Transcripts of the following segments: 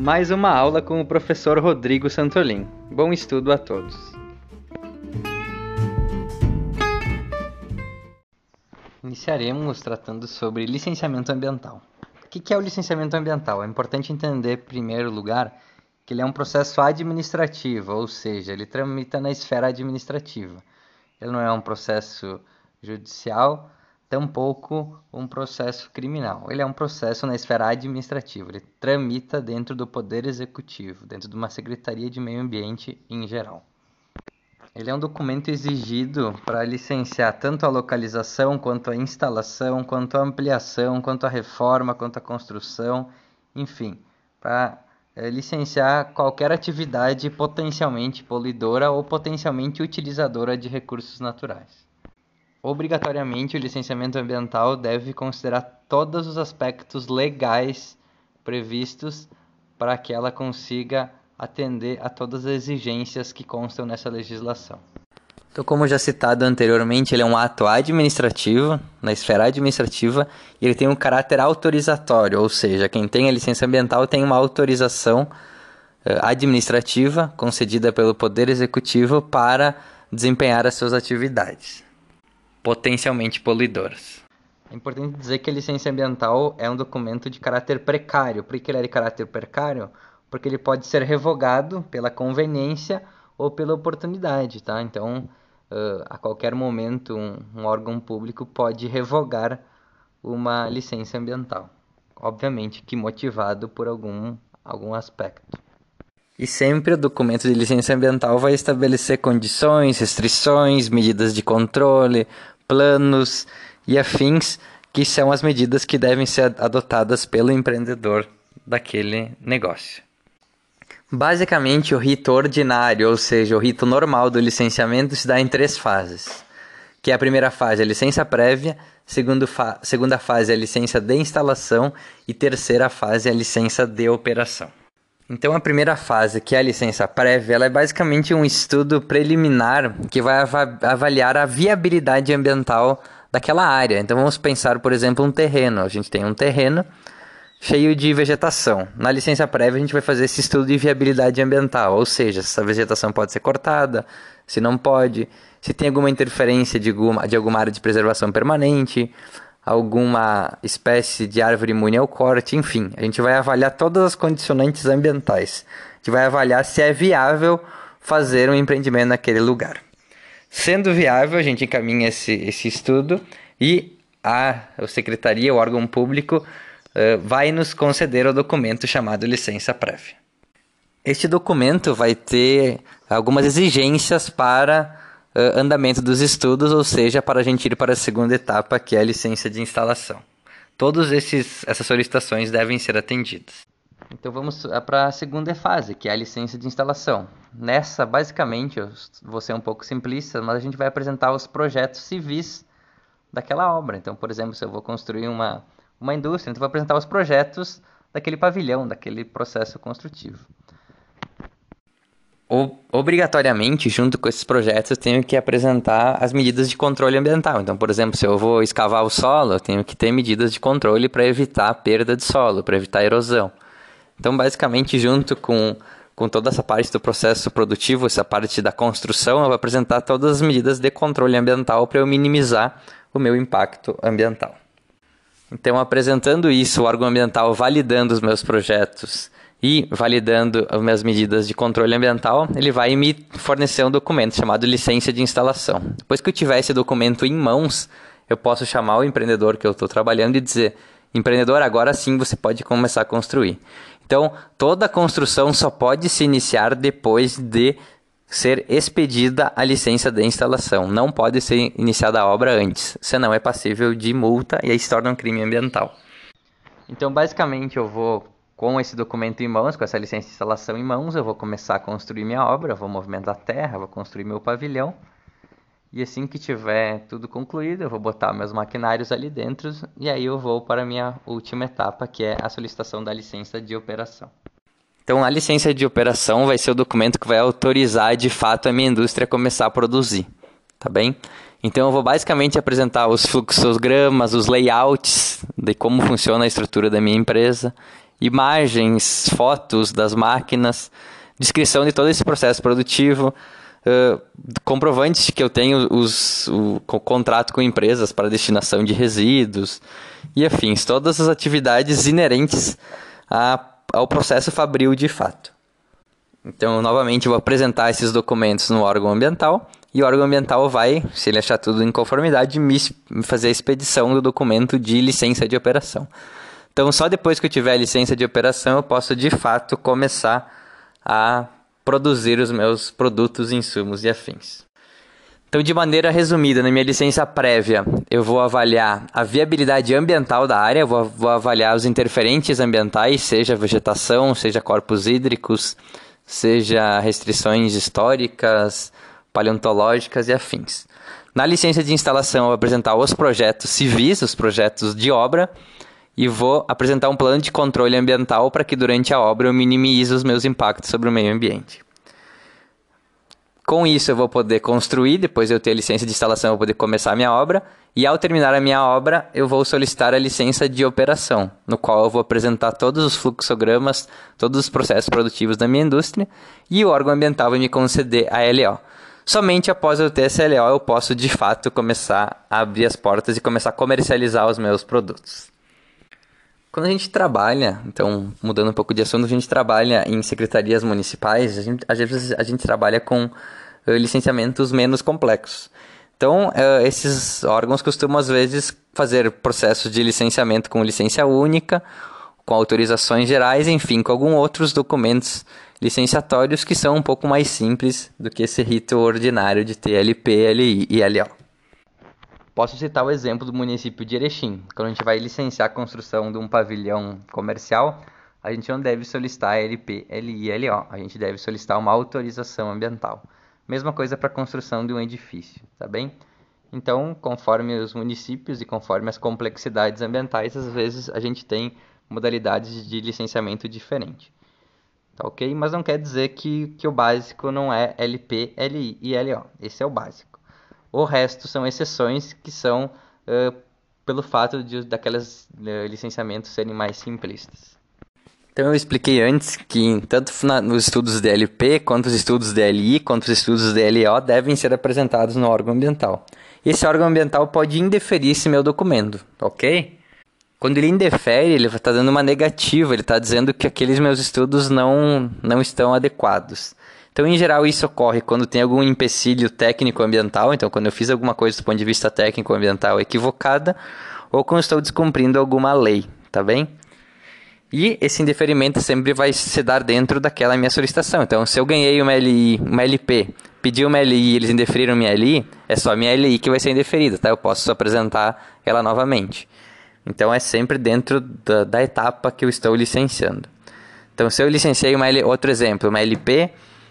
Mais uma aula com o professor Rodrigo Santolin. Bom estudo a todos. Iniciaremos tratando sobre licenciamento ambiental. O que é o licenciamento ambiental? É importante entender, em primeiro lugar, que ele é um processo administrativo, ou seja, ele tramita na esfera administrativa. Ele não é um processo judicial, tampouco um processo criminal. Ele é um processo na esfera administrativa, ele tramita dentro do Poder Executivo, dentro de uma Secretaria de Meio Ambiente em geral. Ele é um documento exigido para licenciar tanto a localização, quanto a instalação, quanto a ampliação, quanto a reforma, quanto a construção, enfim, para é, licenciar qualquer atividade potencialmente poluidora ou potencialmente utilizadora de recursos naturais. Obrigatoriamente, o licenciamento ambiental deve considerar todos os aspectos legais previstos para que ela consiga atender a todas as exigências que constam nessa legislação. Então, como já citado anteriormente, ele é um ato administrativo, na esfera administrativa, e ele tem um caráter autorizatório, ou seja, quem tem a licença ambiental tem uma autorização eh, administrativa concedida pelo Poder Executivo para desempenhar as suas atividades potencialmente poluidoras. É importante dizer que a licença ambiental é um documento de caráter precário. Por que ele é de caráter precário? Porque ele pode ser revogado pela conveniência ou pela oportunidade, tá? Então, uh, a qualquer momento, um, um órgão público pode revogar uma licença ambiental. Obviamente que motivado por algum, algum aspecto. E sempre o documento de licença ambiental vai estabelecer condições, restrições, medidas de controle, planos e afins, que são as medidas que devem ser adotadas pelo empreendedor daquele negócio. Basicamente, o rito ordinário, ou seja, o rito normal do licenciamento, se dá em três fases. Que é a primeira fase, a licença prévia, fa segunda fase, a licença de instalação e terceira fase, a licença de operação. Então, a primeira fase, que é a licença prévia, ela é basicamente um estudo preliminar que vai avaliar a viabilidade ambiental daquela área. Então, vamos pensar, por exemplo, um terreno. A gente tem um terreno cheio de vegetação. Na licença prévia, a gente vai fazer esse estudo de viabilidade ambiental, ou seja, se essa vegetação pode ser cortada, se não pode, se tem alguma interferência de alguma, de alguma área de preservação permanente, alguma espécie de árvore imune ao corte, enfim, a gente vai avaliar todas as condicionantes ambientais. A gente vai avaliar se é viável fazer um empreendimento naquele lugar. Sendo viável, a gente encaminha esse, esse estudo e a, a secretaria, o órgão público, uh, vai nos conceder o documento chamado licença prévia. Este documento vai ter algumas exigências para uh, andamento dos estudos, ou seja, para a gente ir para a segunda etapa, que é a licença de instalação. Todas essas solicitações devem ser atendidas. Então vamos para a segunda fase, que é a licença de instalação. Nessa, basicamente, eu vou ser um pouco simplista, mas a gente vai apresentar os projetos civis daquela obra. Então, por exemplo, se eu vou construir uma, uma indústria, então eu vou apresentar os projetos daquele pavilhão, daquele processo construtivo obrigatoriamente, junto com esses projetos, eu tenho que apresentar as medidas de controle ambiental. Então, por exemplo, se eu vou escavar o solo, eu tenho que ter medidas de controle para evitar a perda de solo, para evitar erosão. Então, basicamente, junto com, com toda essa parte do processo produtivo, essa parte da construção, eu vou apresentar todas as medidas de controle ambiental para eu minimizar o meu impacto ambiental. Então, apresentando isso, o órgão ambiental validando os meus projetos e validando as minhas medidas de controle ambiental, ele vai me fornecer um documento chamado licença de instalação. Depois que eu tiver esse documento em mãos, eu posso chamar o empreendedor que eu estou trabalhando e dizer: empreendedor, agora sim você pode começar a construir. Então, toda construção só pode se iniciar depois de ser expedida a licença de instalação. Não pode ser iniciada a obra antes, senão é passível de multa e aí se torna um crime ambiental. Então, basicamente, eu vou com esse documento em mãos, com essa licença de instalação em mãos, eu vou começar a construir minha obra, vou movimentar a terra, vou construir meu pavilhão. E assim que tiver tudo concluído, eu vou botar meus maquinários ali dentro e aí eu vou para a minha última etapa, que é a solicitação da licença de operação. Então, a licença de operação vai ser o documento que vai autorizar de fato a minha indústria a começar a produzir, tá bem? Então, eu vou basicamente apresentar os fluxogramas, os layouts de como funciona a estrutura da minha empresa imagens, fotos das máquinas, descrição de todo esse processo produtivo, uh, comprovantes que eu tenho os, o, o contrato com empresas para destinação de resíduos e afins, todas as atividades inerentes a, ao processo fabril de fato. Então, novamente, vou apresentar esses documentos no órgão ambiental e o órgão ambiental vai, se ele achar tudo em conformidade, me fazer a expedição do documento de licença de operação. Então, só depois que eu tiver a licença de operação, eu posso de fato começar a produzir os meus produtos, insumos e afins. Então, de maneira resumida, na minha licença prévia, eu vou avaliar a viabilidade ambiental da área, vou, vou avaliar os interferentes ambientais, seja vegetação, seja corpos hídricos, seja restrições históricas, paleontológicas e afins. Na licença de instalação, eu vou apresentar os projetos civis, os projetos de obra, e vou apresentar um plano de controle ambiental para que durante a obra eu minimize os meus impactos sobre o meio ambiente. Com isso eu vou poder construir, depois de eu ter a licença de instalação eu vou poder começar a minha obra, e ao terminar a minha obra eu vou solicitar a licença de operação, no qual eu vou apresentar todos os fluxogramas, todos os processos produtivos da minha indústria, e o órgão ambiental vai me conceder a LO. Somente após eu ter essa LO eu posso de fato começar a abrir as portas e começar a comercializar os meus produtos. Quando a gente trabalha, então mudando um pouco de assunto, a gente trabalha em secretarias municipais, a gente, às vezes a gente trabalha com uh, licenciamentos menos complexos. Então, uh, esses órgãos costumam às vezes fazer processos de licenciamento com licença única, com autorizações gerais, enfim, com alguns outros documentos licenciatórios que são um pouco mais simples do que esse rito ordinário de TLP, LI e LO. Posso citar o exemplo do município de Erechim. Quando a gente vai licenciar a construção de um pavilhão comercial, a gente não deve solicitar LP, LI, LO. A gente deve solicitar uma autorização ambiental. Mesma coisa para a construção de um edifício, tá bem? Então, conforme os municípios e conforme as complexidades ambientais, às vezes a gente tem modalidades de licenciamento diferente. Tá ok? Mas não quer dizer que, que o básico não é LP, LI e LO. Esse é o básico. O resto são exceções que são uh, pelo fato de daqueles uh, licenciamentos serem mais simplistas. Então eu expliquei antes que tanto na, nos estudos DLP, quanto os estudos DLI, quanto os estudos DLO devem ser apresentados no órgão ambiental. Esse órgão ambiental pode indeferir esse meu documento, ok? Quando ele indefere, ele está dando uma negativa, ele está dizendo que aqueles meus estudos não, não estão adequados. Então, em geral, isso ocorre quando tem algum empecilho técnico-ambiental, então quando eu fiz alguma coisa do ponto de vista técnico-ambiental equivocada, ou quando estou descumprindo alguma lei, tá bem? E esse indeferimento sempre vai se dar dentro daquela minha solicitação. Então, se eu ganhei uma, LI, uma LP, pedi uma LI e eles indeferiram minha LI, é só minha LI que vai ser indeferida, tá? Eu posso apresentar ela novamente. Então, é sempre dentro da, da etapa que eu estou licenciando. Então, se eu licenciei uma L, outro exemplo, uma LP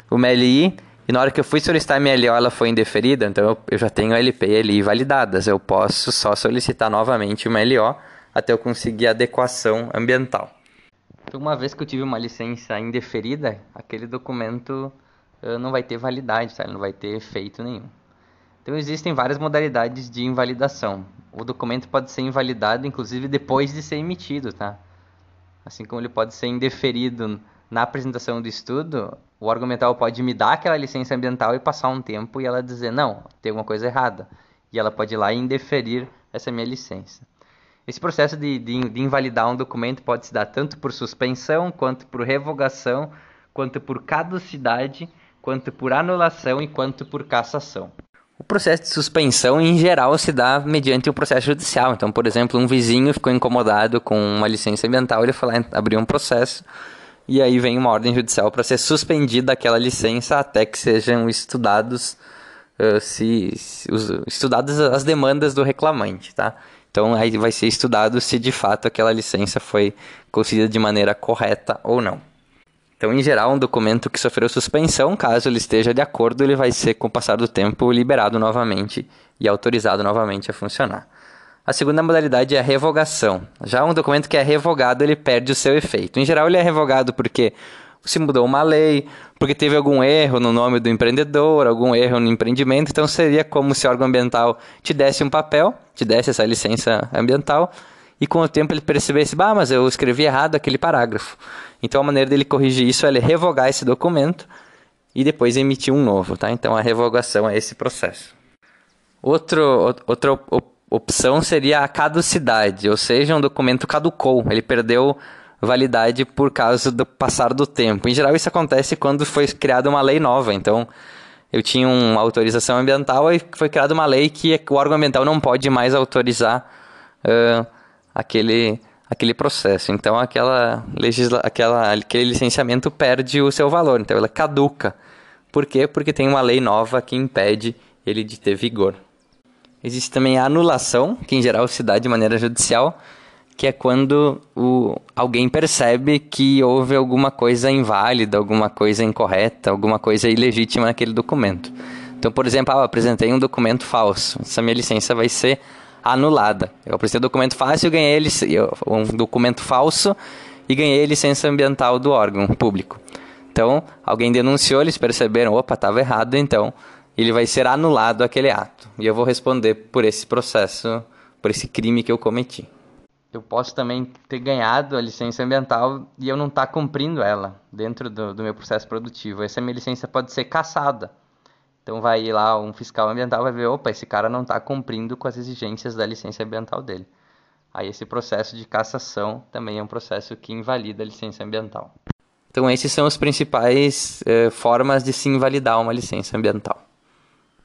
uma LI e na hora que eu fui solicitar a minha LO ela foi indeferida, então eu, eu já tenho LP e LI validadas. Eu posso só solicitar novamente uma LO até eu conseguir a adequação ambiental. Então, uma vez que eu tive uma licença indeferida, aquele documento uh, não vai ter validade, tá? ele não vai ter efeito nenhum. Então existem várias modalidades de invalidação. O documento pode ser invalidado, inclusive depois de ser emitido, tá? Assim como ele pode ser indeferido na apresentação do estudo, o órgão ambiental pode me dar aquela licença ambiental e passar um tempo e ela dizer, não, tem alguma coisa errada. E ela pode ir lá e indeferir essa minha licença. Esse processo de, de, de invalidar um documento pode se dar tanto por suspensão, quanto por revogação, quanto por caducidade, quanto por anulação e quanto por cassação. O processo de suspensão, em geral, se dá mediante o processo judicial. Então, por exemplo, um vizinho ficou incomodado com uma licença ambiental, ele foi lá abrir um processo e aí vem uma ordem judicial para ser suspendida aquela licença até que sejam estudados uh, se, se estudadas as demandas do reclamante, tá? Então aí vai ser estudado se de fato aquela licença foi concedida de maneira correta ou não. Então, em geral, um documento que sofreu suspensão, caso ele esteja de acordo, ele vai ser, com o passar do tempo, liberado novamente e autorizado novamente a funcionar. A segunda modalidade é a revogação. Já um documento que é revogado, ele perde o seu efeito. Em geral, ele é revogado porque se mudou uma lei, porque teve algum erro no nome do empreendedor, algum erro no empreendimento. Então, seria como se o órgão ambiental te desse um papel, te desse essa licença ambiental, e com o tempo ele percebesse, bah, mas eu escrevi errado aquele parágrafo. Então a maneira dele corrigir isso é ele revogar esse documento e depois emitir um novo, tá? Então a revogação é esse processo. Outro, outra opção seria a caducidade, ou seja, um documento caducou, ele perdeu validade por causa do passar do tempo. Em geral, isso acontece quando foi criada uma lei nova. Então, eu tinha uma autorização ambiental e foi criada uma lei que o órgão ambiental não pode mais autorizar uh, aquele, aquele processo. Então, aquela legisla aquela, aquele licenciamento perde o seu valor. Então, ela caduca. Por quê? Porque tem uma lei nova que impede ele de ter vigor. Existe também a anulação, que em geral se dá de maneira judicial, que é quando o, alguém percebe que houve alguma coisa inválida, alguma coisa incorreta, alguma coisa ilegítima naquele documento. Então, por exemplo, ah, eu apresentei um documento falso, essa minha licença vai ser anulada. Eu apresentei um documento falso e ganhei um documento falso e ganhei a licença ambiental do órgão público. Então, alguém denunciou, eles perceberam, opa, estava errado, então ele vai ser anulado aquele ato. E eu vou responder por esse processo, por esse crime que eu cometi eu posso também ter ganhado a licença ambiental e eu não estar tá cumprindo ela dentro do, do, meu processo produtivo. Essa minha licença pode ser caçada. Então vai ir lá um fiscal ambiental vai ver, opa, esse cara não está cumprindo com as exigências da licença ambiental dele. Aí esse processo de cassação também é um processo que invalida a licença ambiental. Então esses são as principais eh, formas de se invalidar uma licença ambiental.